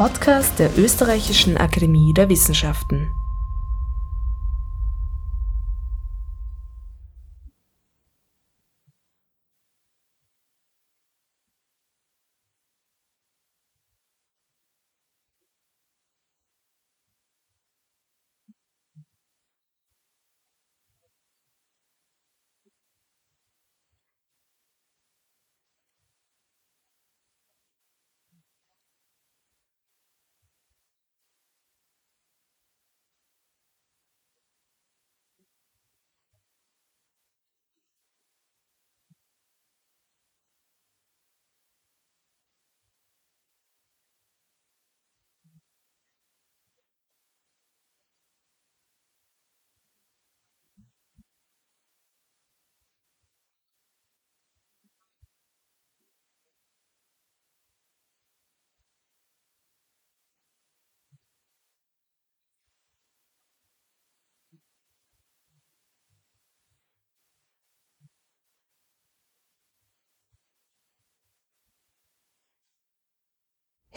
Podcast der Österreichischen Akademie der Wissenschaften.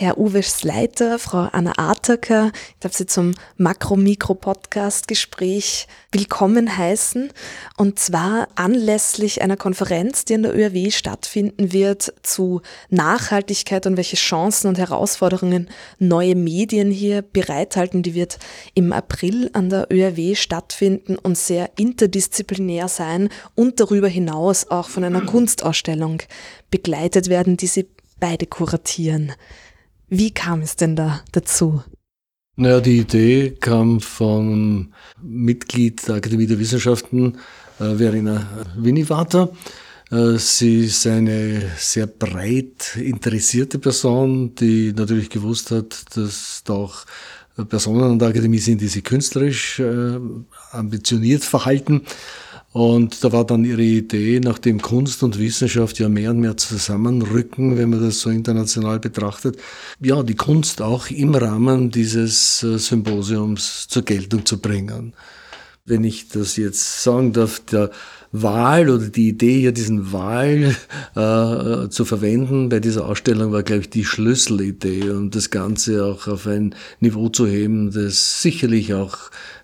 Herr Uwe Sleiter, Frau Anna Artaker, ich darf Sie zum Makro-Mikro-Podcast-Gespräch willkommen heißen. Und zwar anlässlich einer Konferenz, die an der ÖRW stattfinden wird zu Nachhaltigkeit und welche Chancen und Herausforderungen neue Medien hier bereithalten. Die wird im April an der ÖRW stattfinden und sehr interdisziplinär sein und darüber hinaus auch von einer Kunstausstellung begleitet werden, die Sie beide kuratieren. Wie kam es denn da dazu? Naja, die Idee kam vom Mitglied der Akademie der Wissenschaften, äh, Verena Winivater. Äh, sie ist eine sehr breit interessierte Person, die natürlich gewusst hat, dass da auch Personen an der Akademie sind, die sich künstlerisch äh, ambitioniert verhalten und da war dann ihre Idee, nachdem Kunst und Wissenschaft ja mehr und mehr zusammenrücken, wenn man das so international betrachtet, ja, die Kunst auch im Rahmen dieses äh, Symposiums zur Geltung zu bringen. Wenn ich das jetzt sagen darf, der Wahl oder die Idee, hier diesen Wahl äh, zu verwenden bei dieser Ausstellung war, glaube ich, die Schlüsselidee, um das Ganze auch auf ein Niveau zu heben, das sicherlich auch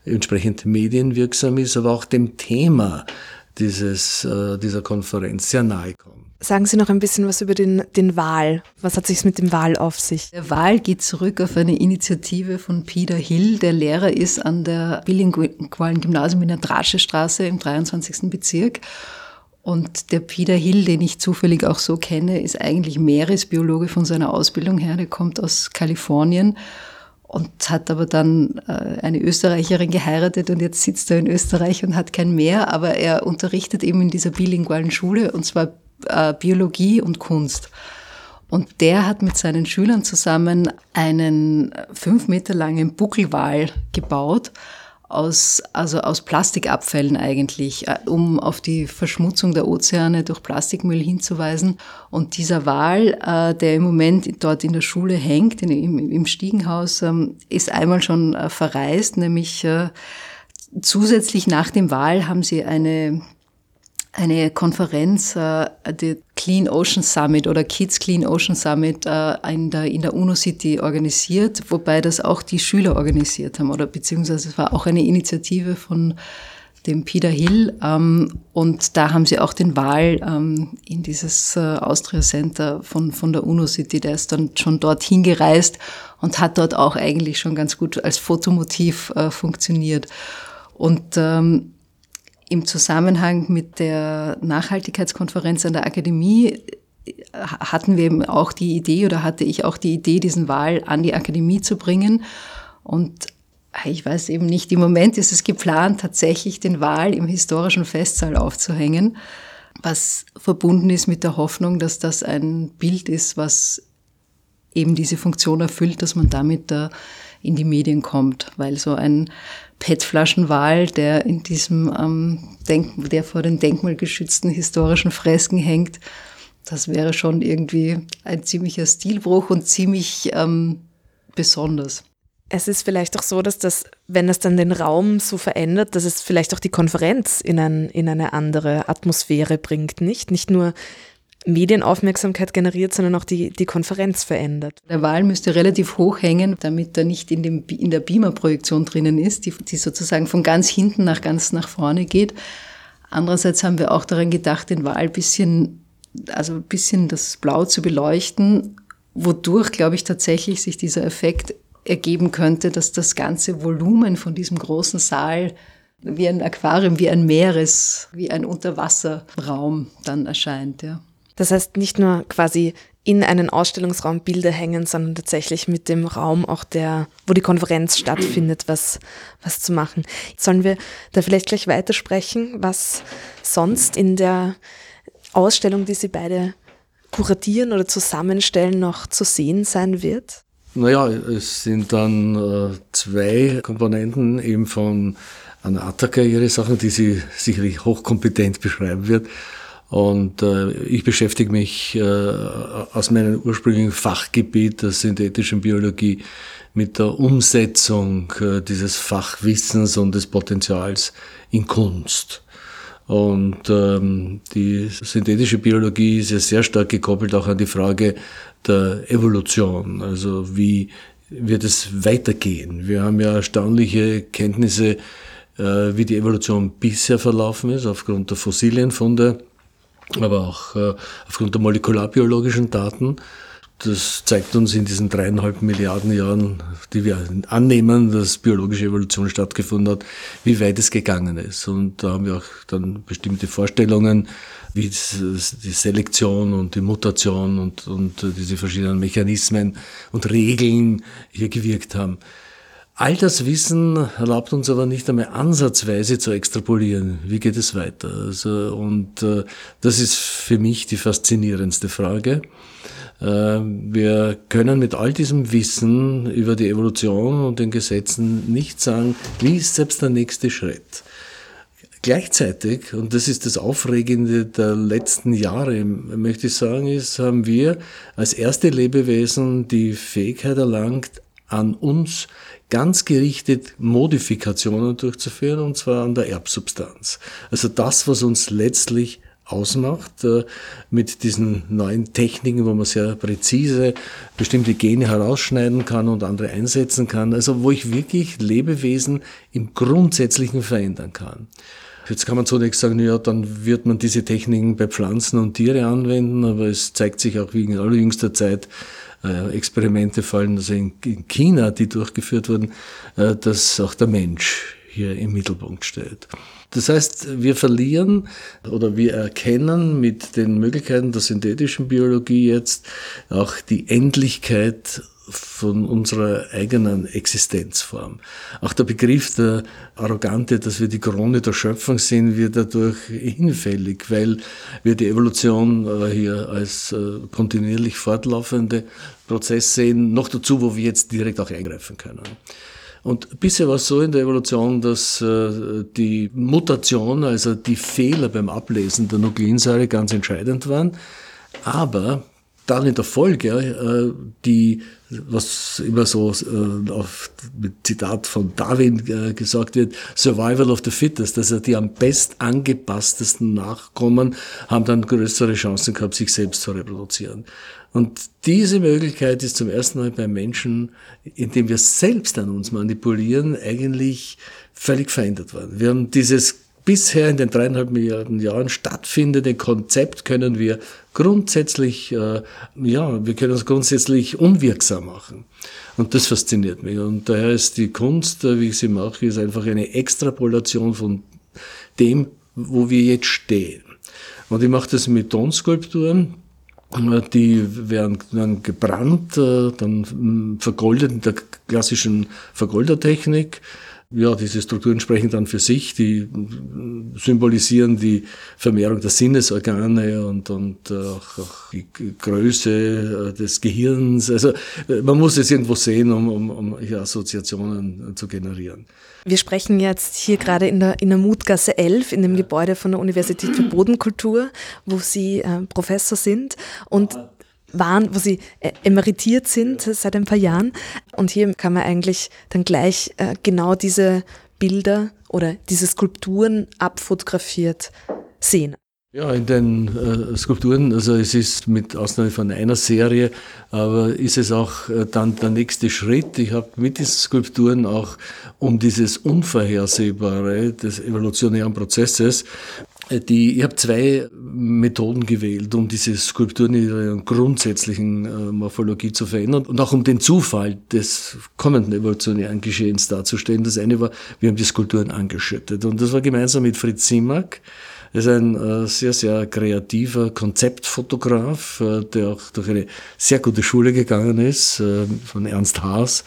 entsprechend medienwirksam ist, aber auch dem Thema dieses, äh, dieser Konferenz sehr nahe kommt. Sagen Sie noch ein bisschen was über den, den Wahl. Was hat sich mit dem Wahl auf sich? Der Wahl geht zurück auf eine Initiative von Peter Hill, der Lehrer ist an der bilingualen Gymnasium in der Draschestraße im 23. Bezirk. Und der Peter Hill, den ich zufällig auch so kenne, ist eigentlich Meeresbiologe von seiner Ausbildung her. Der kommt aus Kalifornien und hat aber dann äh, eine Österreicherin geheiratet und jetzt sitzt er in Österreich und hat kein Meer, aber er unterrichtet eben in dieser bilingualen Schule und zwar äh, Biologie und Kunst. Und der hat mit seinen Schülern zusammen einen fünf Meter langen Buckelwal gebaut, aus, also aus Plastikabfällen eigentlich, äh, um auf die Verschmutzung der Ozeane durch Plastikmüll hinzuweisen. Und dieser Wal, äh, der im Moment dort in der Schule hängt, im, Stiegenhaus, ähm, ist einmal schon verreist, nämlich zusätzlich nach dem Wal haben sie eine eine Konferenz, äh, die Clean Ocean Summit oder Kids Clean Ocean Summit äh, in, der, in der UNO City organisiert, wobei das auch die Schüler organisiert haben oder beziehungsweise es war auch eine Initiative von dem Peter Hill ähm, und da haben sie auch den Wahl ähm, in dieses äh, Austria Center von, von der UNO City, der ist dann schon dorthin gereist und hat dort auch eigentlich schon ganz gut als Fotomotiv äh, funktioniert. Und ähm, im Zusammenhang mit der Nachhaltigkeitskonferenz an der Akademie äh, hatten wir eben auch die Idee oder hatte ich auch die Idee, diesen Wahl an die Akademie zu bringen. Und äh, ich weiß eben nicht, im Moment ist es geplant, tatsächlich den Wahl im historischen Festsaal aufzuhängen, was verbunden ist mit der Hoffnung, dass das ein Bild ist, was eben diese Funktion erfüllt, dass man damit da in die Medien kommt, weil so ein PET-Flaschenwal, der in diesem ähm, Denk der vor den denkmalgeschützten historischen Fresken hängt, das wäre schon irgendwie ein ziemlicher Stilbruch und ziemlich ähm, besonders. Es ist vielleicht auch so, dass das, wenn es dann den Raum so verändert, dass es vielleicht auch die Konferenz in, ein, in eine andere Atmosphäre bringt, nicht? Nicht nur Medienaufmerksamkeit generiert, sondern auch die, die Konferenz verändert. Der Wal müsste relativ hoch hängen, damit er nicht in, dem, in der Beamer-Projektion drinnen ist, die, die sozusagen von ganz hinten nach ganz nach vorne geht. Andererseits haben wir auch daran gedacht, den Wal ein bisschen, also ein bisschen das Blau zu beleuchten, wodurch, glaube ich, tatsächlich sich dieser Effekt ergeben könnte, dass das ganze Volumen von diesem großen Saal wie ein Aquarium, wie ein Meeres, wie ein Unterwasserraum dann erscheint, ja. Das heißt, nicht nur quasi in einen Ausstellungsraum Bilder hängen, sondern tatsächlich mit dem Raum auch der, wo die Konferenz stattfindet, was, was zu machen. Sollen wir da vielleicht gleich weitersprechen, was sonst in der Ausstellung, die Sie beide kuratieren oder zusammenstellen, noch zu sehen sein wird? Naja, es sind dann äh, zwei Komponenten eben von Anna Attacker, ihre Sachen, die sie sicherlich hochkompetent beschreiben wird. Und äh, ich beschäftige mich äh, aus meinem ursprünglichen Fachgebiet der synthetischen Biologie mit der Umsetzung äh, dieses Fachwissens und des Potenzials in Kunst. Und ähm, die synthetische Biologie ist ja sehr stark gekoppelt auch an die Frage der Evolution. Also wie wird es weitergehen? Wir haben ja erstaunliche Kenntnisse, äh, wie die Evolution bisher verlaufen ist, aufgrund der Fossilienfunde aber auch äh, aufgrund der molekularbiologischen Daten. Das zeigt uns in diesen dreieinhalb Milliarden Jahren, die wir annehmen, dass biologische Evolution stattgefunden hat, wie weit es gegangen ist. Und da haben wir auch dann bestimmte Vorstellungen, wie die Selektion und die Mutation und, und diese verschiedenen Mechanismen und Regeln hier gewirkt haben. All das Wissen erlaubt uns aber nicht einmal ansatzweise zu extrapolieren. Wie geht es weiter? Also, und äh, das ist für mich die faszinierendste Frage. Äh, wir können mit all diesem Wissen über die Evolution und den Gesetzen nicht sagen, wie ist selbst der nächste Schritt. Gleichzeitig, und das ist das Aufregende der letzten Jahre, möchte ich sagen, ist, haben wir als erste Lebewesen die Fähigkeit erlangt, an uns ganz gerichtet Modifikationen durchzuführen, und zwar an der Erbsubstanz. Also das, was uns letztlich ausmacht, äh, mit diesen neuen Techniken, wo man sehr präzise bestimmte Gene herausschneiden kann und andere einsetzen kann. Also wo ich wirklich Lebewesen im Grundsätzlichen verändern kann. Jetzt kann man zunächst sagen, ja, dann wird man diese Techniken bei Pflanzen und Tiere anwenden, aber es zeigt sich auch wie in allerjüngster Zeit, äh, Experimente fallen, also in, in, China, die durchgeführt wurden, äh, dass auch der Mensch hier im Mittelpunkt steht. Das heißt, wir verlieren oder wir erkennen mit den Möglichkeiten der synthetischen Biologie jetzt auch die Endlichkeit von unserer eigenen Existenzform. Auch der Begriff der Arrogante, dass wir die Krone der Schöpfung sind, wird dadurch hinfällig, weil wir die Evolution äh, hier als äh, kontinuierlich fortlaufende Prozess sehen, noch dazu, wo wir jetzt direkt auch eingreifen können. Und bisher war es so in der Evolution, dass äh, die Mutation, also die Fehler beim Ablesen der Nukleinsäure ganz entscheidend waren. Aber dann in der Folge die, was immer so äh, auf mit Zitat von Darwin äh, gesagt wird, Survival of the Fittest, also die am best angepasstesten Nachkommen haben dann größere Chancen gehabt, sich selbst zu reproduzieren. Und diese Möglichkeit ist zum ersten Mal beim Menschen, indem wir selbst an uns manipulieren, eigentlich völlig verändert worden. Wir haben dieses bisher in den dreieinhalb Milliarden Jahren stattfindende Konzept können wir grundsätzlich, äh, ja, wir können es grundsätzlich unwirksam machen. Und das fasziniert mich. Und daher ist die Kunst, äh, wie ich sie mache, ist einfach eine Extrapolation von dem, wo wir jetzt stehen. Und ich mache das mit Tonskulpturen. Die werden dann gebrannt, äh, dann vergoldet in der klassischen Vergoldertechnik ja, diese Strukturen sprechen dann für sich, die symbolisieren die Vermehrung der Sinnesorgane und, und auch, auch die Größe äh, des Gehirns. Also äh, man muss es irgendwo sehen, um, um, um hier Assoziationen zu generieren. Wir sprechen jetzt hier gerade in der, in der Mutgasse 11, in dem Gebäude von der Universität für Bodenkultur, wo Sie äh, Professor sind. Und waren, wo sie äh, emeritiert sind seit ein paar Jahren. Und hier kann man eigentlich dann gleich äh, genau diese Bilder oder diese Skulpturen abfotografiert sehen. Ja, in den äh, Skulpturen, also es ist mit Ausnahme von einer Serie, aber ist es auch äh, dann der nächste Schritt. Ich habe mit diesen Skulpturen auch um dieses Unvorhersehbare des evolutionären Prozesses die, ich habe zwei Methoden gewählt, um diese Skulpturen in ihrer grundsätzlichen äh, Morphologie zu verändern und auch um den Zufall des kommenden evolutionären Geschehens darzustellen. Das eine war, wir haben die Skulpturen angeschüttet und das war gemeinsam mit Fritz Simak, er ist ein äh, sehr, sehr kreativer Konzeptfotograf, äh, der auch durch eine sehr gute Schule gegangen ist, von Ernst Haas,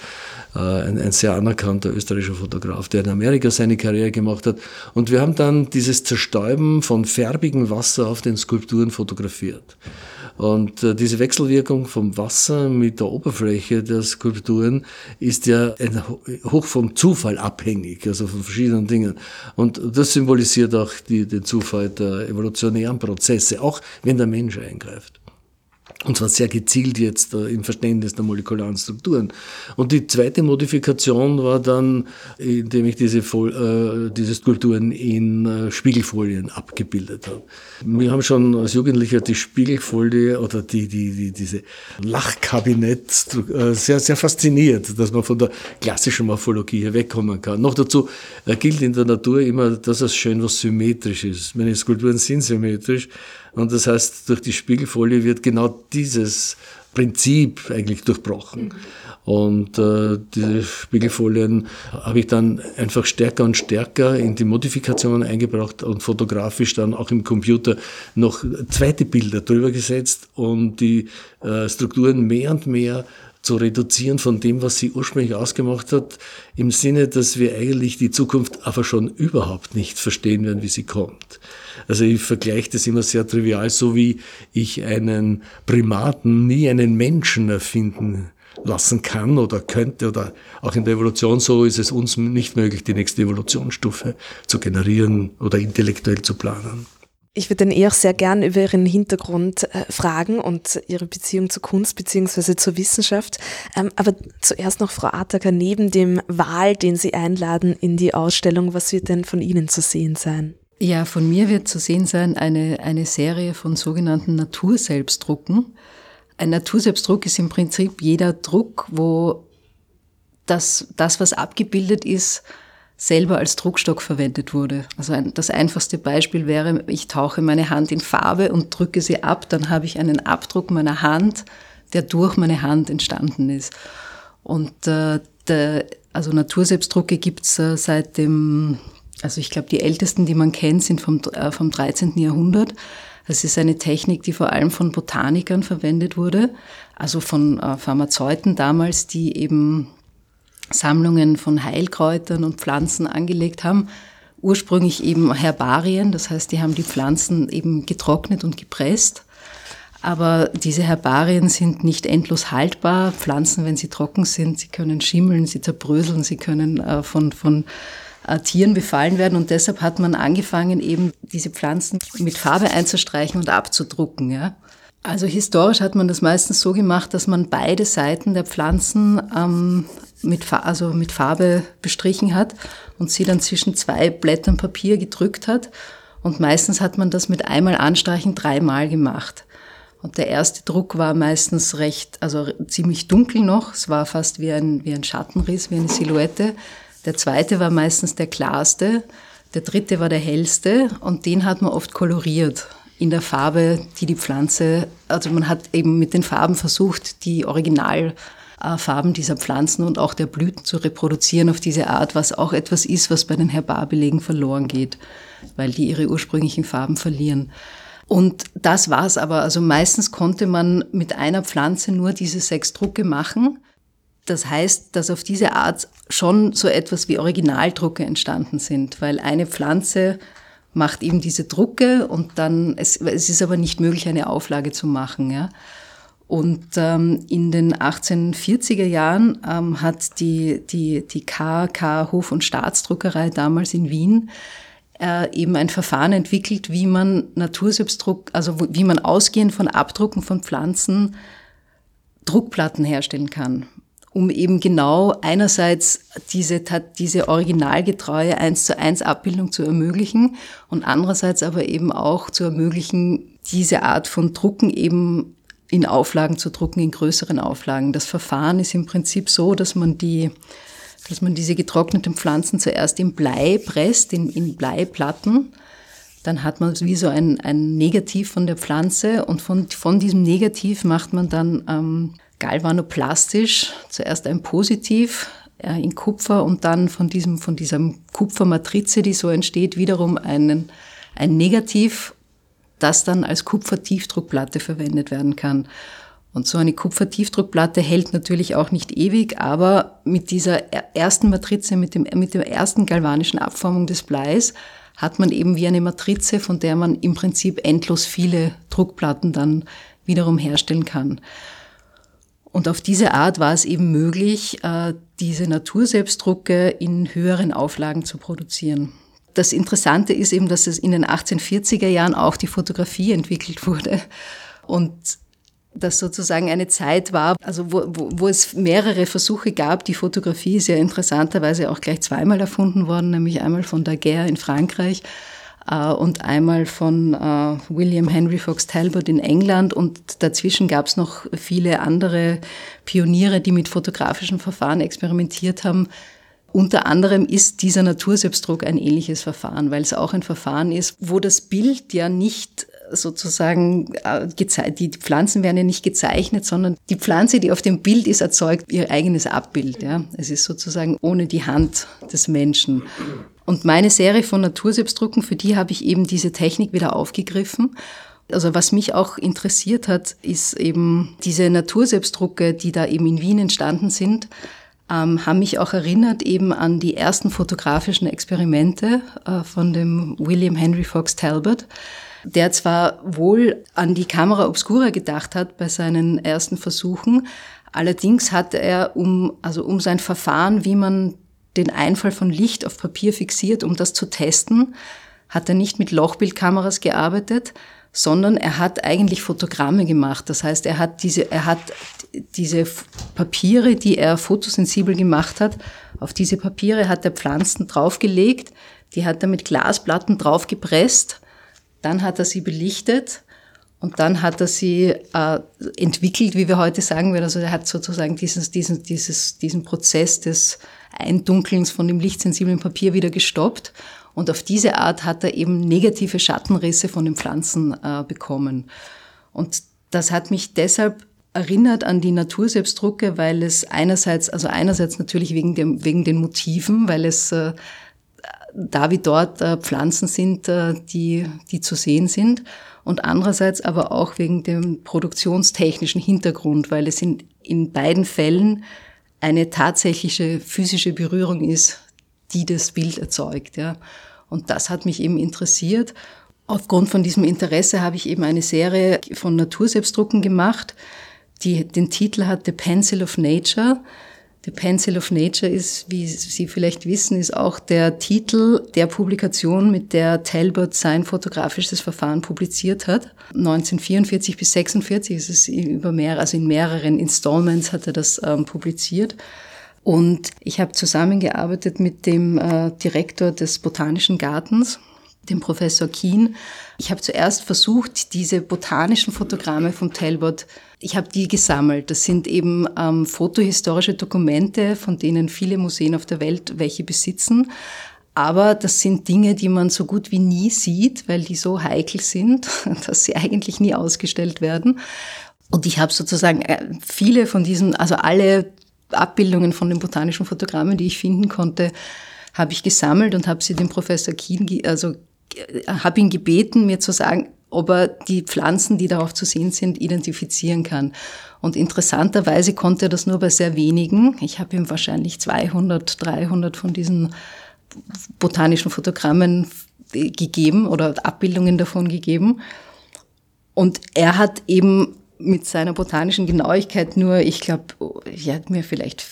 ein, ein sehr anerkannter österreichischer Fotograf, der in Amerika seine Karriere gemacht hat. Und wir haben dann dieses Zerstäuben von färbigem Wasser auf den Skulpturen fotografiert. Und äh, diese Wechselwirkung vom Wasser mit der Oberfläche der Skulpturen ist ja ein, hoch vom Zufall abhängig, also von verschiedenen Dingen. Und das symbolisiert auch die, den Zufall der evolutionären Prozesse, auch wenn der Mensch eingreift. Und zwar sehr gezielt jetzt äh, im Verständnis der molekularen Strukturen. Und die zweite Modifikation war dann, indem ich diese, äh, diese Skulpturen in äh, Spiegelfolien abgebildet habe. Wir haben schon als Jugendlicher die Spiegelfolie oder die, die, die, diese Lachkabinett äh, sehr, sehr fasziniert, dass man von der klassischen Morphologie hier wegkommen kann. Noch dazu äh, gilt in der Natur immer, dass es schön was symmetrisch ist. Meine Skulpturen sind symmetrisch. Und das heißt, durch die Spiegelfolie wird genau dieses Prinzip eigentlich durchbrochen. Und äh, diese Spiegelfolien habe ich dann einfach stärker und stärker in die Modifikationen eingebracht und fotografisch dann auch im Computer noch zweite Bilder drüber gesetzt und die äh, Strukturen mehr und mehr zu reduzieren von dem, was sie ursprünglich ausgemacht hat, im Sinne, dass wir eigentlich die Zukunft aber schon überhaupt nicht verstehen werden, wie sie kommt. Also ich vergleiche das immer sehr trivial, so wie ich einen Primaten nie einen Menschen erfinden lassen kann oder könnte oder auch in der Evolution so ist es uns nicht möglich, die nächste Evolutionsstufe zu generieren oder intellektuell zu planen. Ich würde dann eher sehr gern über Ihren Hintergrund äh, fragen und Ihre Beziehung zur Kunst bzw. zur Wissenschaft. Ähm, aber zuerst noch, Frau Attacker, neben dem Wahl, den Sie einladen in die Ausstellung, was wird denn von Ihnen zu sehen sein? Ja, von mir wird zu sehen sein eine, eine Serie von sogenannten Naturselbstdrucken. Ein Naturselbstdruck ist im Prinzip jeder Druck, wo das, das was abgebildet ist, selber als Druckstock verwendet wurde. Also ein, das einfachste Beispiel wäre, ich tauche meine Hand in Farbe und drücke sie ab, dann habe ich einen Abdruck meiner Hand, der durch meine Hand entstanden ist. Und äh, der, also Naturselbstdrucke gibt's äh, seit dem, also ich glaube, die ältesten, die man kennt, sind vom, äh, vom 13. Jahrhundert. Es ist eine Technik, die vor allem von Botanikern verwendet wurde, also von äh, Pharmazeuten damals, die eben Sammlungen von Heilkräutern und Pflanzen angelegt haben. Ursprünglich eben Herbarien, das heißt, die haben die Pflanzen eben getrocknet und gepresst. Aber diese Herbarien sind nicht endlos haltbar. Pflanzen, wenn sie trocken sind, sie können schimmeln, sie zerbröseln, sie können äh, von, von äh, Tieren befallen werden. Und deshalb hat man angefangen, eben diese Pflanzen mit Farbe einzustreichen und abzudrucken. Ja? Also historisch hat man das meistens so gemacht, dass man beide Seiten der Pflanzen ähm, mit, also mit Farbe bestrichen hat und sie dann zwischen zwei Blättern Papier gedrückt hat. Und meistens hat man das mit einmal Anstreichen dreimal gemacht. Und der erste Druck war meistens recht, also ziemlich dunkel noch. Es war fast wie ein, wie ein Schattenriss, wie eine Silhouette. Der zweite war meistens der klarste. Der dritte war der hellste und den hat man oft koloriert in der Farbe, die die Pflanze, also man hat eben mit den Farben versucht, die Original äh, dieser Pflanzen und auch der Blüten zu reproduzieren auf diese Art, was auch etwas ist, was bei den Herbarbelegen verloren geht, weil die ihre ursprünglichen Farben verlieren. Und das war's aber. Also meistens konnte man mit einer Pflanze nur diese sechs Drucke machen. Das heißt, dass auf diese Art schon so etwas wie Originaldrucke entstanden sind, weil eine Pflanze macht eben diese Drucke und dann, es, es ist aber nicht möglich, eine Auflage zu machen. Ja. Und ähm, in den 1840er Jahren ähm, hat die, die, die KK Hof- und Staatsdruckerei damals in Wien äh, eben ein Verfahren entwickelt, wie man Natursubdruck, also wie man ausgehend von Abdrucken von Pflanzen Druckplatten herstellen kann. Um eben genau einerseits diese, diese originalgetreue 1 zu 1 Abbildung zu ermöglichen und andererseits aber eben auch zu ermöglichen, diese Art von Drucken eben in Auflagen zu drucken, in größeren Auflagen. Das Verfahren ist im Prinzip so, dass man die, dass man diese getrockneten Pflanzen zuerst in Blei presst, in, in Bleiplatten. Dann hat man wie so ein, ein Negativ von der Pflanze und von, von diesem Negativ macht man dann ähm, galvanoplastisch zuerst ein Positiv äh, in Kupfer und dann von diesem, von dieser Kupfermatrize, die so entsteht, wiederum einen, ein Negativ das dann als Kupfertiefdruckplatte verwendet werden kann. Und so eine Kupfertiefdruckplatte hält natürlich auch nicht ewig, aber mit dieser ersten Matrize, mit, dem, mit der ersten galvanischen Abformung des Bleis, hat man eben wie eine Matrize, von der man im Prinzip endlos viele Druckplatten dann wiederum herstellen kann. Und auf diese Art war es eben möglich, äh, diese Naturselbstdrucke in höheren Auflagen zu produzieren das Interessante ist eben, dass es in den 1840er Jahren auch die Fotografie entwickelt wurde und das sozusagen eine Zeit war, also wo, wo, wo es mehrere Versuche gab. Die Fotografie ist ja interessanterweise auch gleich zweimal erfunden worden, nämlich einmal von Daguerre in Frankreich und einmal von äh, William Henry Fox Talbot in England. Und dazwischen gab es noch viele andere Pioniere, die mit fotografischen Verfahren experimentiert haben. Unter anderem ist dieser Naturselbstdruck ein ähnliches Verfahren, weil es auch ein Verfahren ist, wo das Bild ja nicht sozusagen äh, die Pflanzen werden ja nicht gezeichnet, sondern die Pflanze, die auf dem Bild ist, erzeugt ihr eigenes Abbild. Ja, es ist sozusagen ohne die Hand des Menschen. Und meine Serie von Naturselbstdrucken, für die habe ich eben diese Technik wieder aufgegriffen. Also was mich auch interessiert hat, ist eben diese Naturselbstdrucke, die da eben in Wien entstanden sind ähm, haben mich auch erinnert eben an die ersten fotografischen Experimente äh, von dem William Henry Fox Talbot, der zwar wohl an die Kamera Obscura gedacht hat bei seinen ersten Versuchen, allerdings hatte er um, also um sein Verfahren, wie man den Einfall von Licht auf Papier fixiert, um das zu testen, hat er nicht mit Lochbildkameras gearbeitet, sondern er hat eigentlich Fotogramme gemacht. Das heißt, er hat diese, er hat diese Papiere, die er fotosensibel gemacht hat, auf diese Papiere hat er Pflanzen draufgelegt, die hat er mit Glasplatten draufgepresst, dann hat er sie belichtet und dann hat er sie äh, entwickelt, wie wir heute sagen würden. Also er hat sozusagen dieses, diesen, dieses, diesen Prozess des Eindunkelns von dem lichtsensiblen Papier wieder gestoppt und auf diese Art hat er eben negative Schattenrisse von den Pflanzen äh, bekommen. Und das hat mich deshalb erinnert an die Naturselbstdrucke, weil es einerseits, also einerseits natürlich wegen, dem, wegen den Motiven, weil es äh, da wie dort äh, Pflanzen sind, äh, die, die zu sehen sind. Und andererseits aber auch wegen dem produktionstechnischen Hintergrund, weil es in, in beiden Fällen eine tatsächliche physische Berührung ist, die das Bild erzeugt. Ja. Und das hat mich eben interessiert. Aufgrund von diesem Interesse habe ich eben eine Serie von Naturselbstdrucken gemacht, die den Titel hat The Pencil of Nature. The Pencil of Nature ist, wie Sie vielleicht wissen, ist auch der Titel der Publikation, mit der Talbot sein fotografisches Verfahren publiziert hat. 1944 bis 46 ist es über mehr, also in mehreren Installments hat er das ähm, publiziert. Und ich habe zusammengearbeitet mit dem äh, Direktor des Botanischen Gartens, dem Professor Keen. Ich habe zuerst versucht, diese botanischen Fotogramme vom Talbot, ich habe die gesammelt. Das sind eben ähm, fotohistorische Dokumente, von denen viele Museen auf der Welt welche besitzen. Aber das sind Dinge, die man so gut wie nie sieht, weil die so heikel sind, dass sie eigentlich nie ausgestellt werden. Und ich habe sozusagen äh, viele von diesen, also alle Abbildungen von den botanischen Fotogrammen, die ich finden konnte, habe ich gesammelt und habe sie dem Professor Kien, also habe ihn gebeten, mir zu sagen, ob er die Pflanzen, die darauf zu sehen sind, identifizieren kann. Und interessanterweise konnte er das nur bei sehr wenigen. Ich habe ihm wahrscheinlich 200, 300 von diesen botanischen Fotogrammen gegeben oder Abbildungen davon gegeben. Und er hat eben mit seiner botanischen Genauigkeit nur, ich glaube, er hat mir vielleicht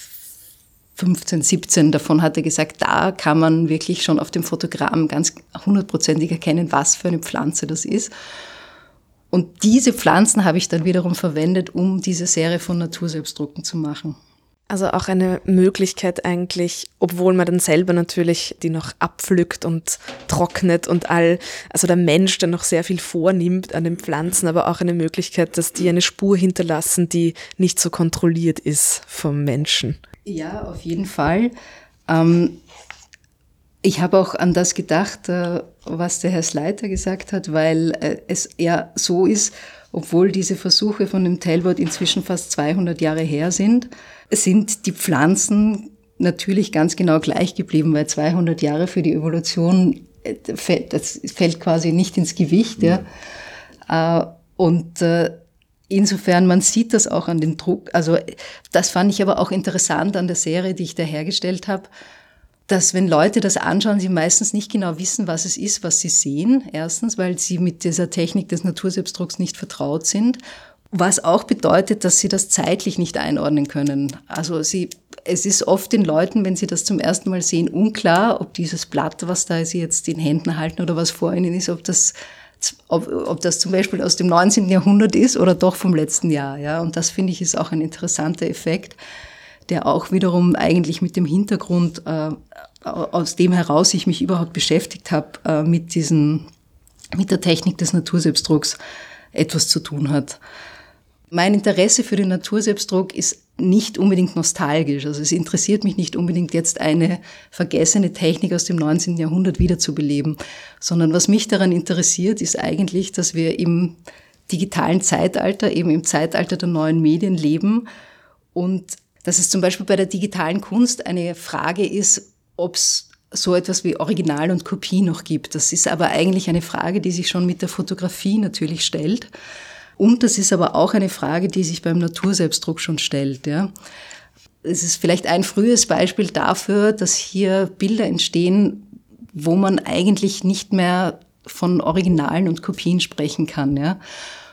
15, 17 davon hat er gesagt, da kann man wirklich schon auf dem Fotogramm ganz hundertprozentig erkennen, was für eine Pflanze das ist. Und diese Pflanzen habe ich dann wiederum verwendet, um diese Serie von Naturselbstdrucken zu machen. Also auch eine Möglichkeit eigentlich, obwohl man dann selber natürlich die noch abpflückt und trocknet und all, also der Mensch dann noch sehr viel vornimmt an den Pflanzen, aber auch eine Möglichkeit, dass die eine Spur hinterlassen, die nicht so kontrolliert ist vom Menschen. Ja, auf jeden Fall. Ähm, ich habe auch an das gedacht, äh, was der Herr Sleiter gesagt hat, weil äh, es ja so ist, obwohl diese Versuche von dem Talbot inzwischen fast 200 Jahre her sind, sind die Pflanzen natürlich ganz genau gleich geblieben, weil 200 Jahre für die Evolution, äh, das fällt quasi nicht ins Gewicht. Ja. ja. Äh, und äh, insofern, man sieht das auch an den Druck. Also das fand ich aber auch interessant an der Serie, die ich da hergestellt habe, dass wenn Leute das anschauen, sie meistens nicht genau wissen, was es ist, was sie sehen. Erstens, weil sie mit dieser Technik des Naturselbstdrucks nicht vertraut sind was auch bedeutet, dass sie das zeitlich nicht einordnen können. Also sie, es ist oft den Leuten, wenn sie das zum ersten Mal sehen, unklar, ob dieses Blatt, was da sie jetzt in Händen halten oder was vor ihnen ist, ob das, ob, ob das zum Beispiel aus dem 19. Jahrhundert ist oder doch vom letzten Jahr. Ja, und das finde ich ist auch ein interessanter Effekt, der auch wiederum eigentlich mit dem Hintergrund, äh, aus dem heraus ich mich überhaupt beschäftigt habe, äh, mit diesen, mit der Technik des Naturselbstdrucks etwas zu tun hat. Mein Interesse für den Naturselbstdruck ist nicht unbedingt nostalgisch. Also es interessiert mich nicht unbedingt jetzt eine vergessene Technik aus dem 19. Jahrhundert wiederzubeleben, sondern was mich daran interessiert, ist eigentlich, dass wir im digitalen Zeitalter, eben im Zeitalter der neuen Medien leben und dass es zum Beispiel bei der digitalen Kunst eine Frage ist, ob es so etwas wie Original und Kopie noch gibt. Das ist aber eigentlich eine Frage, die sich schon mit der Fotografie natürlich stellt. Und das ist aber auch eine Frage, die sich beim Naturselbstdruck schon stellt. Ja. Es ist vielleicht ein frühes Beispiel dafür, dass hier Bilder entstehen, wo man eigentlich nicht mehr von Originalen und Kopien sprechen kann. Ja.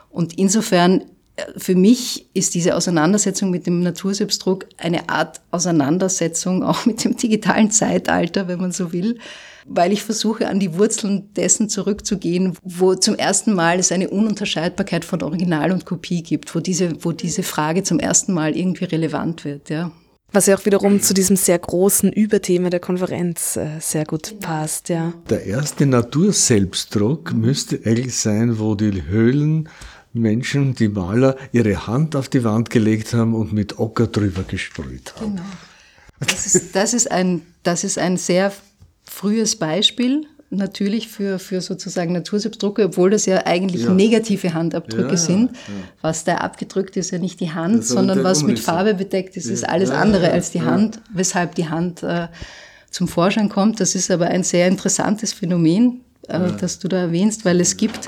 Und insofern, äh, für mich ist diese Auseinandersetzung mit dem Naturselbstdruck eine Art Auseinandersetzung auch mit dem digitalen Zeitalter, wenn man so will weil ich versuche, an die Wurzeln dessen zurückzugehen, wo zum ersten Mal es eine Ununterscheidbarkeit von Original und Kopie gibt, wo diese, wo diese Frage zum ersten Mal irgendwie relevant wird, ja. Was ja auch wiederum zu diesem sehr großen Überthema der Konferenz äh, sehr gut passt, ja. Der erste Naturselbstdruck müsste eigentlich sein, wo die Höhlen Menschen, die Maler, ihre Hand auf die Wand gelegt haben und mit Ocker drüber gesprüht haben. Genau. Das ist, das ist, ein, das ist ein sehr frühes Beispiel natürlich für, für sozusagen Natursubdrucke, obwohl das ja eigentlich ja. negative Handabdrücke ja, sind. Ja. Was da abgedrückt ist, ja nicht die Hand, sondern was mit Farbe bedeckt ist, ist alles andere als die Hand, weshalb die Hand äh, zum Vorschein kommt. Das ist aber ein sehr interessantes Phänomen, äh, das du da erwähnst, weil es gibt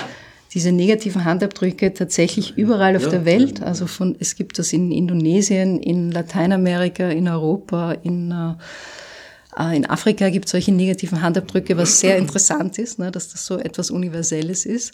diese negativen Handabdrücke tatsächlich überall auf der Welt. Also von, es gibt das in Indonesien, in Lateinamerika, in Europa, in äh, in Afrika gibt es solche negativen Handabdrücke, was sehr interessant ist, ne, dass das so etwas Universelles ist.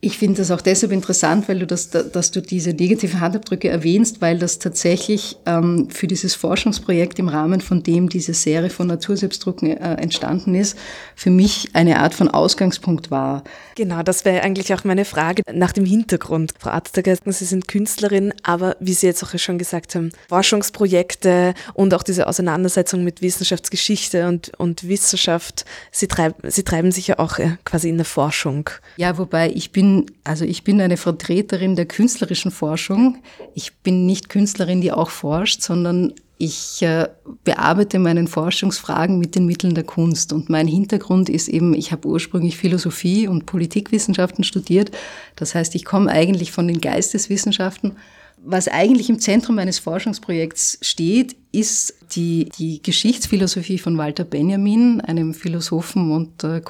Ich finde das auch deshalb interessant, weil du das, dass du diese negativen Handabdrücke erwähnst, weil das tatsächlich ähm, für dieses Forschungsprojekt im Rahmen von dem diese Serie von Naturselbstdrucken äh, entstanden ist, für mich eine Art von Ausgangspunkt war. Genau, das wäre eigentlich auch meine Frage nach dem Hintergrund. Frau Arzter, Sie sind Künstlerin, aber wie Sie jetzt auch schon gesagt haben, Forschungsprojekte und auch diese Auseinandersetzung mit Wissenschaftsgeschichte und, und Wissenschaft, Sie, treib, Sie treiben sich ja auch äh, quasi in der Forschung. Ja, wobei ich bin bin, also ich bin eine Vertreterin der künstlerischen Forschung. Ich bin nicht Künstlerin, die auch forscht, sondern ich äh, bearbeite meinen Forschungsfragen mit den Mitteln der Kunst. Und mein Hintergrund ist eben, ich habe ursprünglich Philosophie und Politikwissenschaften studiert. Das heißt, ich komme eigentlich von den Geisteswissenschaften was eigentlich im Zentrum meines Forschungsprojekts steht, ist die, die Geschichtsphilosophie von Walter Benjamin, einem Philosophen und äh,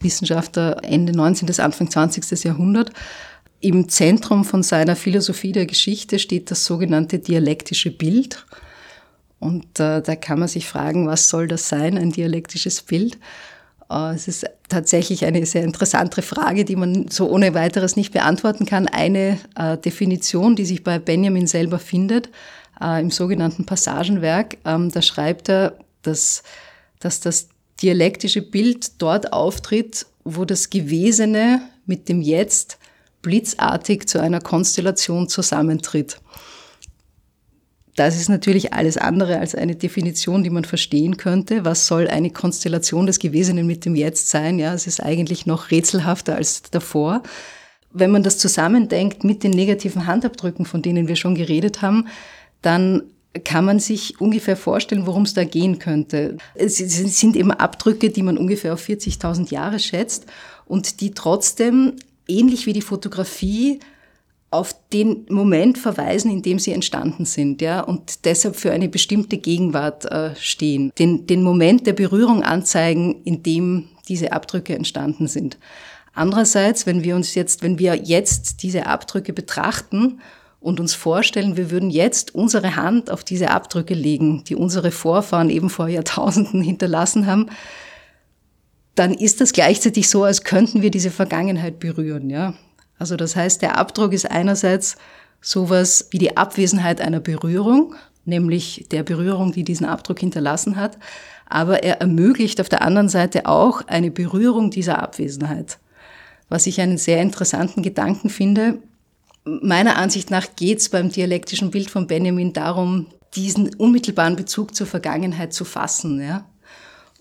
Kulturwissenschaftler Ende 19. bis Anfang 20. Jahrhundert. Im Zentrum von seiner Philosophie der Geschichte steht das sogenannte dialektische Bild. Und äh, da kann man sich fragen, was soll das sein, ein dialektisches Bild? Äh, es ist tatsächlich eine sehr interessante Frage, die man so ohne weiteres nicht beantworten kann. Eine äh, Definition, die sich bei Benjamin selber findet, äh, im sogenannten Passagenwerk, ähm, da schreibt er, dass, dass das dialektische Bild dort auftritt, wo das Gewesene mit dem Jetzt blitzartig zu einer Konstellation zusammentritt. das ist natürlich alles andere als eine Definition, die man verstehen könnte. Was soll eine Konstellation des Gewesenen mit dem Jetzt sein? Ja, es ist eigentlich noch rätselhafter als davor. Wenn man das zusammendenkt mit den negativen Handabdrücken, von denen wir schon geredet haben, dann kann man sich ungefähr vorstellen, worum es da gehen könnte. Es sind eben Abdrücke, die man ungefähr auf 40.000 Jahre schätzt und die trotzdem, ähnlich wie die Fotografie, auf den Moment verweisen, in dem sie entstanden sind, ja, und deshalb für eine bestimmte Gegenwart äh, stehen. Den, den Moment der Berührung anzeigen, in dem diese Abdrücke entstanden sind. Andererseits, wenn wir uns jetzt, wenn wir jetzt diese Abdrücke betrachten und uns vorstellen, wir würden jetzt unsere Hand auf diese Abdrücke legen, die unsere Vorfahren eben vor Jahrtausenden hinterlassen haben, dann ist das gleichzeitig so, als könnten wir diese Vergangenheit berühren, ja. Also das heißt, der Abdruck ist einerseits sowas wie die Abwesenheit einer Berührung, nämlich der Berührung, die diesen Abdruck hinterlassen hat, aber er ermöglicht auf der anderen Seite auch eine Berührung dieser Abwesenheit. Was ich einen sehr interessanten Gedanken finde, Meiner Ansicht nach geht es beim dialektischen Bild von Benjamin darum, diesen unmittelbaren Bezug zur Vergangenheit zu fassen. Ja?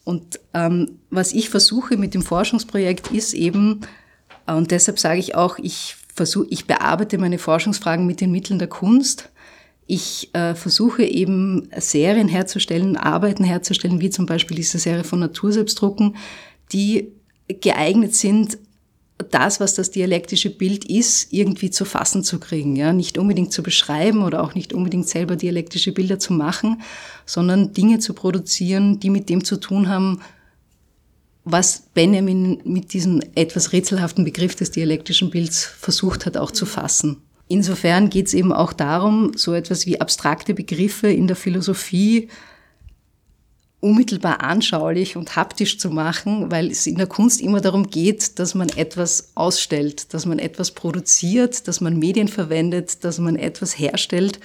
Und ähm, was ich versuche mit dem Forschungsprojekt ist eben, äh, und deshalb sage ich auch, ich versuche, ich bearbeite meine Forschungsfragen mit den Mitteln der Kunst. Ich äh, versuche eben Serien herzustellen, Arbeiten herzustellen, wie zum Beispiel diese Serie von Naturselbstdrucken, die geeignet sind, das, was das dialektische Bild ist, irgendwie zu fassen zu kriegen. Ja? Nicht unbedingt zu beschreiben oder auch nicht unbedingt selber dialektische Bilder zu machen, sondern Dinge zu produzieren, die mit dem zu tun haben, was Benjamin mit diesem etwas rätselhaften Begriff des dialektischen Bilds versucht hat auch zu fassen. Insofern geht es eben auch darum, so etwas wie abstrakte Begriffe in der Philosophie unmittelbar anschaulich und haptisch zu machen, weil es in der Kunst immer darum geht, dass man etwas ausstellt, dass man etwas produziert, dass man Medien verwendet, dass man etwas herstellt,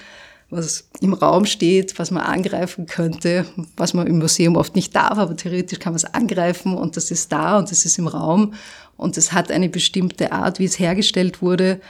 was im Raum steht, was man angreifen könnte, was man im Museum oft nicht darf, aber theoretisch kann man es angreifen und das ist da und das ist im Raum und es hat eine bestimmte Art, wie es hergestellt wurde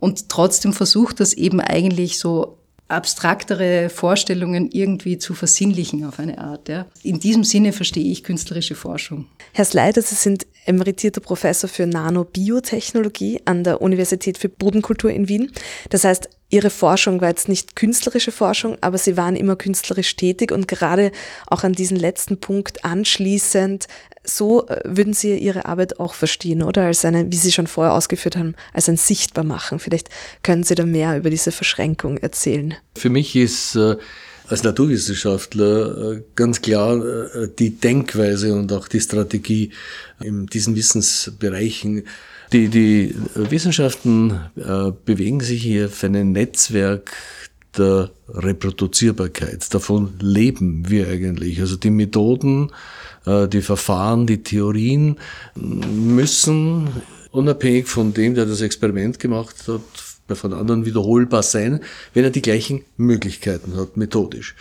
und trotzdem versucht das eben eigentlich so abstraktere Vorstellungen irgendwie zu versinnlichen auf eine Art. Ja. In diesem Sinne verstehe ich künstlerische Forschung. Herr Sleider, Sie sind emeritierter Professor für Nanobiotechnologie an der Universität für Bodenkultur in Wien. Das heißt, Ihre Forschung war jetzt nicht künstlerische Forschung, aber Sie waren immer künstlerisch tätig und gerade auch an diesen letzten Punkt anschließend, so äh, würden Sie Ihre Arbeit auch verstehen, oder? Als eine, wie Sie schon vorher ausgeführt haben, als ein Sichtbarmachen. Vielleicht können Sie da mehr über diese Verschränkung erzählen. Für mich ist äh, als Naturwissenschaftler äh, ganz klar die Denkweise und auch die Strategie in diesen Wissensbereichen. Die, die Wissenschaften äh, bewegen sich hier für ein Netzwerk der Reproduzierbarkeit. Davon leben wir eigentlich. Also die Methoden, die Verfahren, die Theorien müssen unabhängig von dem, der das Experiment gemacht hat, von anderen wiederholbar sein, wenn er die gleichen Möglichkeiten hat, methodisch.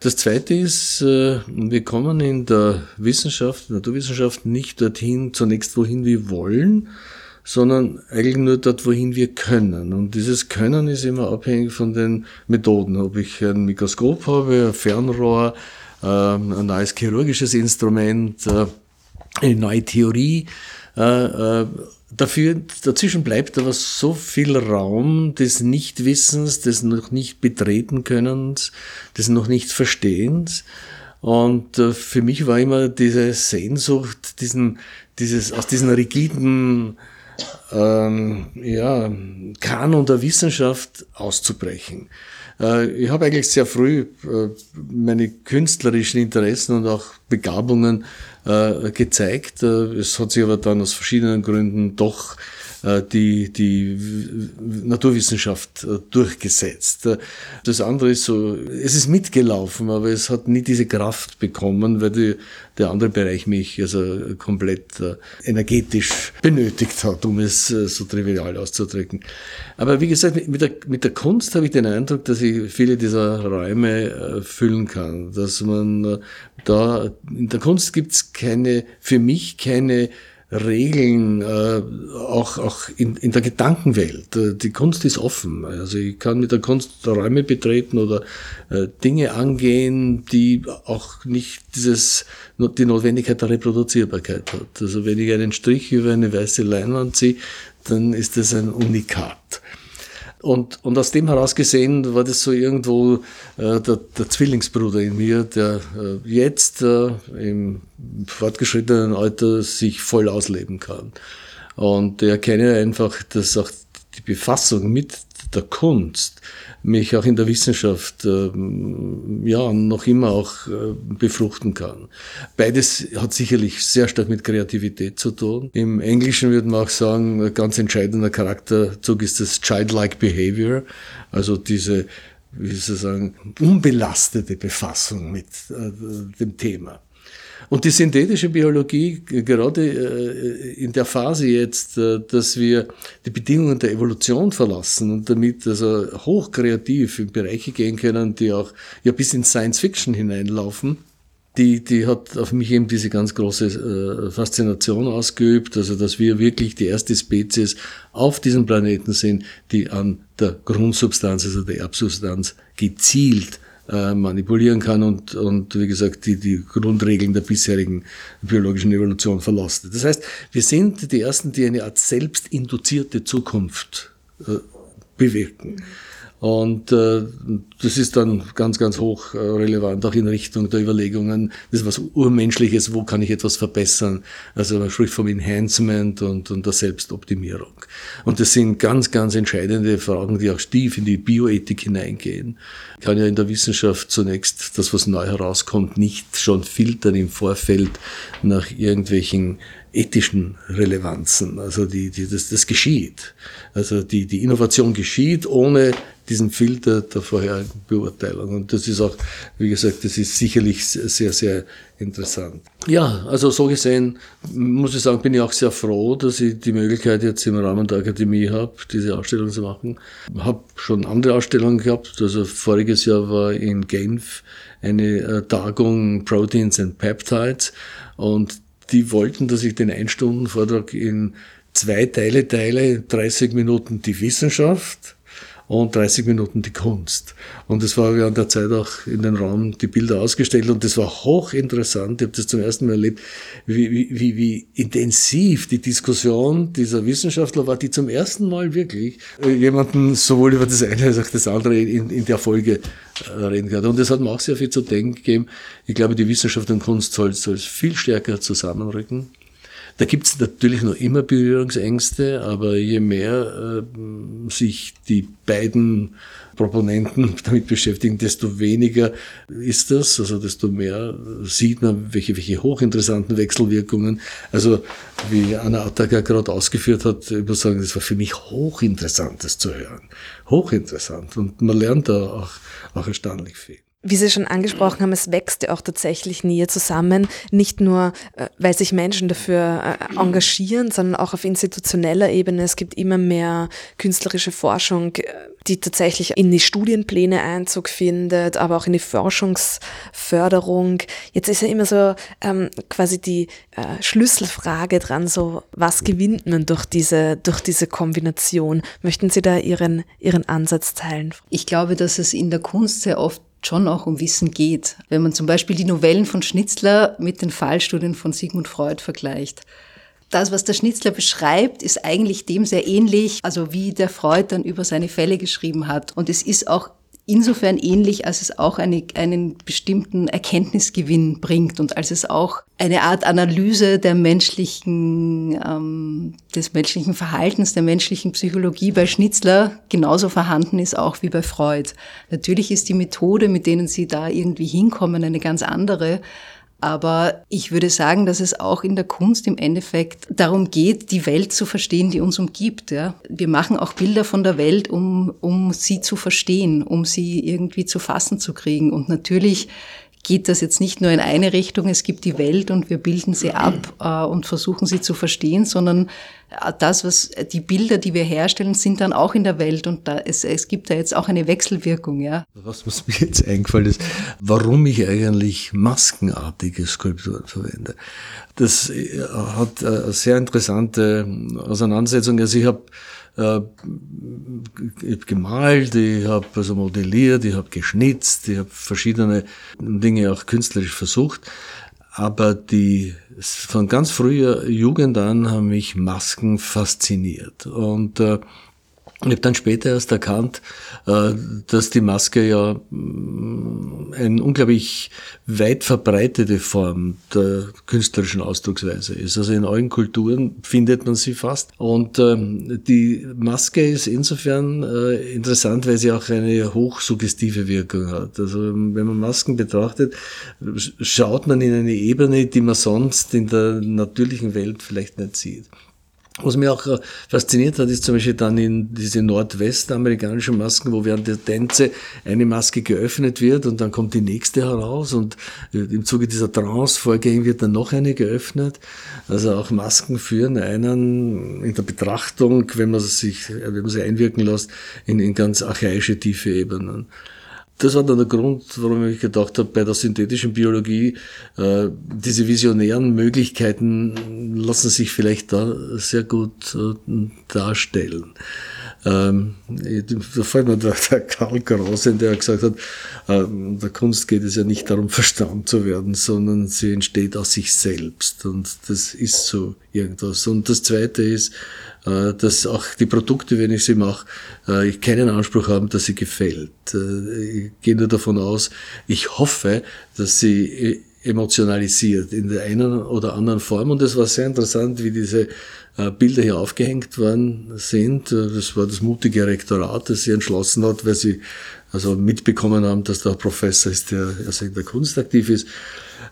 Das zweite ist, äh, wir kommen in der Wissenschaft, Naturwissenschaft nicht dorthin zunächst, wohin wir wollen, sondern eigentlich nur dort, wohin wir können. Und dieses Können ist immer abhängig von den Methoden. Ob ich ein Mikroskop habe, ein Fernrohr, ähm, ein neues chirurgisches Instrument, äh, eine neue Theorie äh, Dafür, dazwischen bleibt aber so viel Raum des Nichtwissens, des noch nicht betreten Könnens, des noch nicht Verstehens. Und äh, für mich war immer diese Sehnsucht, diesen, dieses, aus diesen rigiden ähm, ja, Kanon der Wissenschaft auszubrechen. Äh, ich habe eigentlich sehr früh äh, meine künstlerischen Interessen und auch Begabungen äh, gezeigt. Es hat sich aber dann aus verschiedenen Gründen doch äh, die, die Naturwissenschaft äh, durchgesetzt. Äh, das andere ist so, es ist mitgelaufen, aber es hat nie diese Kraft bekommen, weil die, der andere Bereich mich also komplett energetisch benötigt hat, um es so trivial auszudrücken. Aber wie gesagt, mit der, mit der Kunst habe ich den Eindruck, dass ich viele dieser Räume füllen kann, dass man da, in der Kunst gibt es keine, für mich keine Regeln, äh, auch, auch in, in der Gedankenwelt. Äh, die Kunst ist offen. Also ich kann mit der Kunst Räume betreten oder äh, Dinge angehen, die auch nicht dieses, die Notwendigkeit der Reproduzierbarkeit hat. Also wenn ich einen Strich über eine weiße Leinwand ziehe, dann ist das ein Unikat. Und, und aus dem heraus gesehen war das so irgendwo äh, der, der Zwillingsbruder in mir, der äh, jetzt äh, im fortgeschrittenen Alter sich voll ausleben kann. Und ich erkenne einfach, dass auch die Befassung mit der Kunst mich auch in der Wissenschaft äh, ja noch immer auch äh, befruchten kann. Beides hat sicherlich sehr stark mit Kreativität zu tun. Im Englischen würde man auch sagen, ein ganz entscheidender Charakterzug ist das childlike behavior, also diese wie soll ich sagen, unbelastete Befassung mit äh, dem Thema. Und die synthetische Biologie, gerade äh, in der Phase jetzt, äh, dass wir die Bedingungen der Evolution verlassen und damit also hochkreativ in Bereiche gehen können, die auch ja bis in Science Fiction hineinlaufen, die, die hat auf mich eben diese ganz große äh, Faszination ausgeübt, also dass wir wirklich die erste Spezies auf diesem Planeten sind, die an der Grundsubstanz, also der Erbsubstanz, gezielt äh, manipulieren kann und, und wie gesagt, die, die Grundregeln der bisherigen biologischen Evolution verlasst. Das heißt, wir sind die Ersten, die eine Art selbstinduzierte Zukunft äh, bewirken. Und äh, das ist dann ganz, ganz hoch äh, relevant, auch in Richtung der Überlegungen, das ist was Urmenschliches, wo kann ich etwas verbessern. Also man spricht vom Enhancement und, und der Selbstoptimierung. Und das sind ganz, ganz entscheidende Fragen, die auch tief in die Bioethik hineingehen. Ich kann ja in der Wissenschaft zunächst das, was neu herauskommt, nicht schon filtern im Vorfeld nach irgendwelchen ethischen Relevanzen. Also die, die, das, das geschieht. Also die, die Innovation geschieht ohne diesen Filter der vorherigen. Und das ist auch, wie gesagt, das ist sicherlich sehr, sehr interessant. Ja, also so gesehen muss ich sagen, bin ich auch sehr froh, dass ich die Möglichkeit jetzt im Rahmen der Akademie habe, diese Ausstellung zu machen. Habe schon andere Ausstellungen gehabt. Also voriges Jahr war in Genf eine äh, Tagung Proteins and Peptides und die wollten, dass ich den Einstundenvortrag in zwei Teile teile, 30 Minuten die Wissenschaft und 30 Minuten die Kunst. Und es war während der Zeit auch in den Raum die Bilder ausgestellt und das war hochinteressant. Ich habe das zum ersten Mal erlebt, wie, wie, wie intensiv die Diskussion dieser Wissenschaftler war, die zum ersten Mal wirklich äh, jemanden sowohl über das eine als auch das andere in, in der Folge äh, reden kann. Und das hat mir auch sehr viel zu denken gegeben. Ich glaube, die Wissenschaft und Kunst soll, soll viel stärker zusammenrücken. Da gibt es natürlich noch immer Berührungsängste, aber je mehr äh, sich die beiden Proponenten damit beschäftigen, desto weniger ist das, also desto mehr sieht man, welche, welche hochinteressanten Wechselwirkungen. Also wie Anna Attacker gerade ausgeführt hat, ich muss sagen, das war für mich hochinteressant, das zu hören. Hochinteressant. Und man lernt da auch, auch erstaunlich viel. Wie Sie schon angesprochen haben, es wächst ja auch tatsächlich Nähe zusammen, nicht nur, äh, weil sich Menschen dafür äh, engagieren, sondern auch auf institutioneller Ebene. Es gibt immer mehr künstlerische Forschung, äh, die tatsächlich in die Studienpläne Einzug findet, aber auch in die Forschungsförderung. Jetzt ist ja immer so ähm, quasi die äh, Schlüsselfrage dran, so was gewinnt man durch diese, durch diese Kombination? Möchten Sie da Ihren, Ihren Ansatz teilen? Ich glaube, dass es in der Kunst sehr oft schon auch um Wissen geht. Wenn man zum Beispiel die Novellen von Schnitzler mit den Fallstudien von Sigmund Freud vergleicht. Das, was der Schnitzler beschreibt, ist eigentlich dem sehr ähnlich, also wie der Freud dann über seine Fälle geschrieben hat. Und es ist auch insofern ähnlich, als es auch eine, einen bestimmten Erkenntnisgewinn bringt und als es auch eine Art Analyse der menschlichen, ähm, des menschlichen Verhaltens, der menschlichen Psychologie bei Schnitzler genauso vorhanden ist auch wie bei Freud. Natürlich ist die Methode, mit denen sie da irgendwie hinkommen, eine ganz andere. Aber ich würde sagen, dass es auch in der Kunst im Endeffekt darum geht, die Welt zu verstehen, die uns umgibt. Ja. Wir machen auch Bilder von der Welt, um, um sie zu verstehen, um sie irgendwie zu fassen zu kriegen. Und natürlich geht das jetzt nicht nur in eine Richtung, es gibt die Welt und wir bilden sie ab äh, und versuchen sie zu verstehen, sondern äh, das, was die Bilder, die wir herstellen, sind dann auch in der Welt und da, es, es gibt da jetzt auch eine Wechselwirkung. Ja. Was, was mir jetzt eingefallen ist, warum ich eigentlich maskenartige Skulpturen verwende. Das äh, hat eine sehr interessante Auseinandersetzung. Also ich habe äh, ich habe gemalt, ich habe also modelliert, ich habe geschnitzt, ich habe verschiedene Dinge auch künstlerisch versucht. Aber die von ganz früher Jugend an haben mich Masken fasziniert. Und äh, ich habe dann später erst erkannt, äh, dass die Maske ja mm, eine unglaublich weit verbreitete Form der künstlerischen Ausdrucksweise ist. Also in allen Kulturen findet man sie fast. Und ähm, die Maske ist insofern äh, interessant, weil sie auch eine hochsuggestive Wirkung hat. Also wenn man Masken betrachtet, schaut man in eine Ebene, die man sonst in der natürlichen Welt vielleicht nicht sieht. Was mich auch äh, fasziniert hat, ist zum Beispiel dann in diese nordwestamerikanischen Masken, wo während der Tänze eine Maske geöffnet wird und dann kommt die nächste heraus und äh, im Zuge dieser Trance-Vorgänge wird dann noch eine geöffnet. Also auch Masken führen einen in der Betrachtung, wenn man sich, wenn man sie einwirken lässt, in, in ganz archaische tiefe Ebenen das war dann der Grund, warum ich gedacht habe, bei der synthetischen Biologie, äh, diese visionären Möglichkeiten lassen sich vielleicht da sehr gut äh, darstellen. Ähm, da fällt mir der, Karl Krause, der gesagt hat, äh, der Kunst geht es ja nicht darum, verstanden zu werden, sondern sie entsteht aus sich selbst. Und das ist so irgendwas. Und das Zweite ist, dass auch die Produkte, wenn ich sie mache, äh, keinen Anspruch haben, dass sie gefällt. Äh, ich gehe nur davon aus, ich hoffe, dass sie emotionalisiert in der einen oder anderen Form. Und es war sehr interessant, wie diese Bilder hier aufgehängt worden sind. Das war das mutige Rektorat, das sie entschlossen hat, weil sie also mitbekommen haben, dass da Professor ist, der also in der Kunst aktiv ist.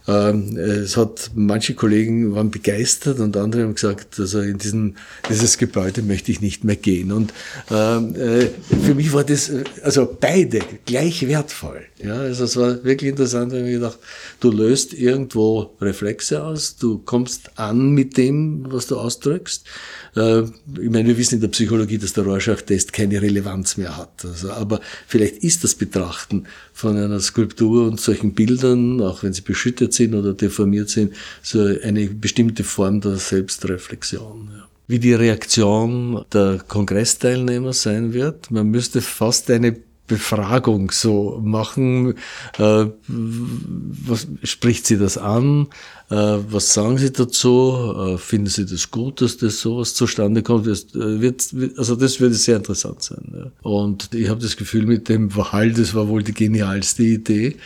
Ähm, es hat manche Kollegen waren begeistert und andere haben gesagt, also in diesen, dieses Gebäude möchte ich nicht mehr gehen. Und ähm, äh, für mich war das also beide gleich wertvoll. Ja, also es war wirklich interessant, wenn ich gedacht, du löst irgendwo Reflexe aus, du kommst an mit dem, was du ausdrückst. Äh, ich meine, wir wissen in der Psychologie, dass der Rorschach-Test keine Relevanz mehr hat. Also, aber vielleicht ist das Betrachten von einer Skulptur und solchen Bildern, auch wenn sie beschüttet sind oder deformiert sind, so eine bestimmte Form der Selbstreflexion. Ja. Wie die Reaktion der Kongressteilnehmer sein wird, man müsste fast eine Befragung so machen. Äh, was, spricht sie das an? Äh, was sagen Sie dazu? Äh, finden Sie das gut, dass das sowas zustande kommt? Das äh, wird, also das würde sehr interessant sein. Ja. Und ich habe das Gefühl, mit dem Wahal, das war wohl die genialste Idee,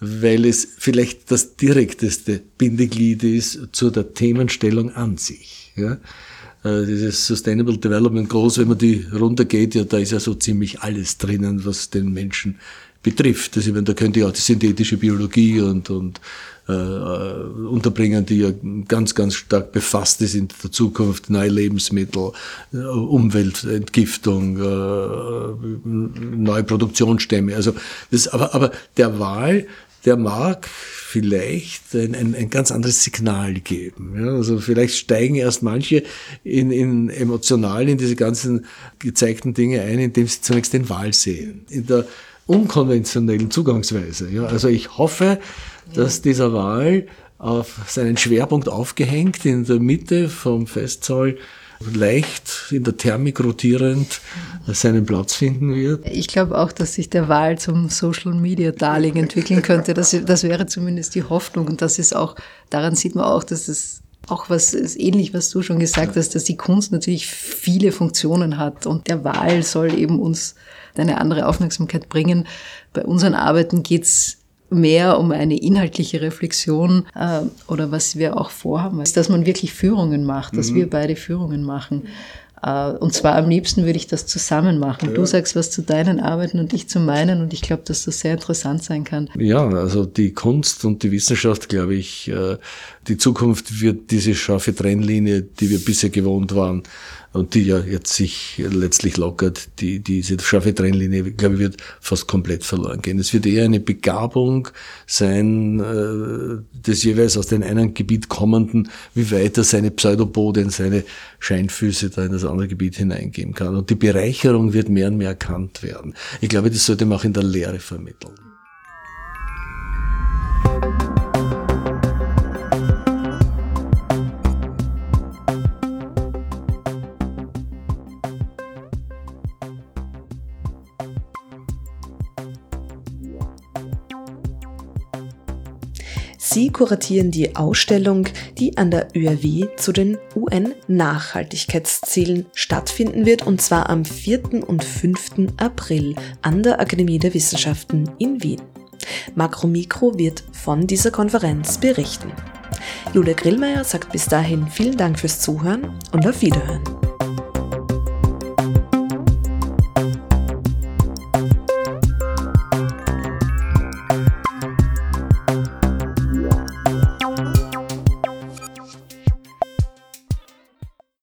weil es vielleicht das direkteste Bindeglied ist zu der Themenstellung an sich. Ja dieses Sustainable Development Goals, wenn man die runtergeht, ja, da ist ja so ziemlich alles drinnen, was den Menschen betrifft. Also, meine, da könnte ja auch die synthetische Biologie und, und äh, unterbringen, die ja ganz, ganz stark befasst ist in der Zukunft, neue Lebensmittel, äh, Umweltentgiftung, äh, neue Produktionsstämme. Also das, aber, aber der Wahl, der mag vielleicht ein, ein, ein ganz anderes Signal geben. Ja, also vielleicht steigen erst manche in, in emotional in diese ganzen gezeigten Dinge ein, indem sie zunächst den Wahl sehen. In der unkonventionellen Zugangsweise. Ja, also ich hoffe, dass dieser Wahl auf seinen Schwerpunkt aufgehängt in der Mitte vom Festsaal leicht in der Thermik rotierend seinen Platz finden wird. Ich glaube auch, dass sich der Wahl zum Social Media Darling entwickeln könnte. Das, das wäre zumindest die Hoffnung. Und das ist auch, daran sieht man auch, dass es auch was ist ähnlich, was du schon gesagt hast, dass die Kunst natürlich viele Funktionen hat und der Wahl soll eben uns eine andere Aufmerksamkeit bringen. Bei unseren Arbeiten geht's mehr um eine inhaltliche Reflexion äh, oder was wir auch vorhaben, ist, dass man wirklich Führungen macht, dass mhm. wir beide Führungen machen. Äh, und zwar am liebsten würde ich das zusammen machen. Ja. Du sagst was zu deinen Arbeiten und ich zu meinen und ich glaube, dass das sehr interessant sein kann. Ja, also die Kunst und die Wissenschaft, glaube ich, äh, die Zukunft wird diese scharfe Trennlinie, die wir bisher gewohnt waren und die ja jetzt sich letztlich lockert, die, diese scharfe Trennlinie, glaube ich, wird fast komplett verloren gehen. Es wird eher eine Begabung sein, äh, des jeweils aus dem einen Gebiet kommenden, wie weit er seine Pseudobode seine Scheinfüße da in das andere Gebiet hineingeben kann. Und die Bereicherung wird mehr und mehr erkannt werden. Ich glaube, das sollte man auch in der Lehre vermitteln. Sie kuratieren die Ausstellung, die an der ÖRW zu den UN-Nachhaltigkeitszielen stattfinden wird, und zwar am 4. und 5. April an der Akademie der Wissenschaften in Wien. Makromikro wird von dieser Konferenz berichten. Julia Grillmeier sagt bis dahin vielen Dank fürs Zuhören und auf Wiederhören.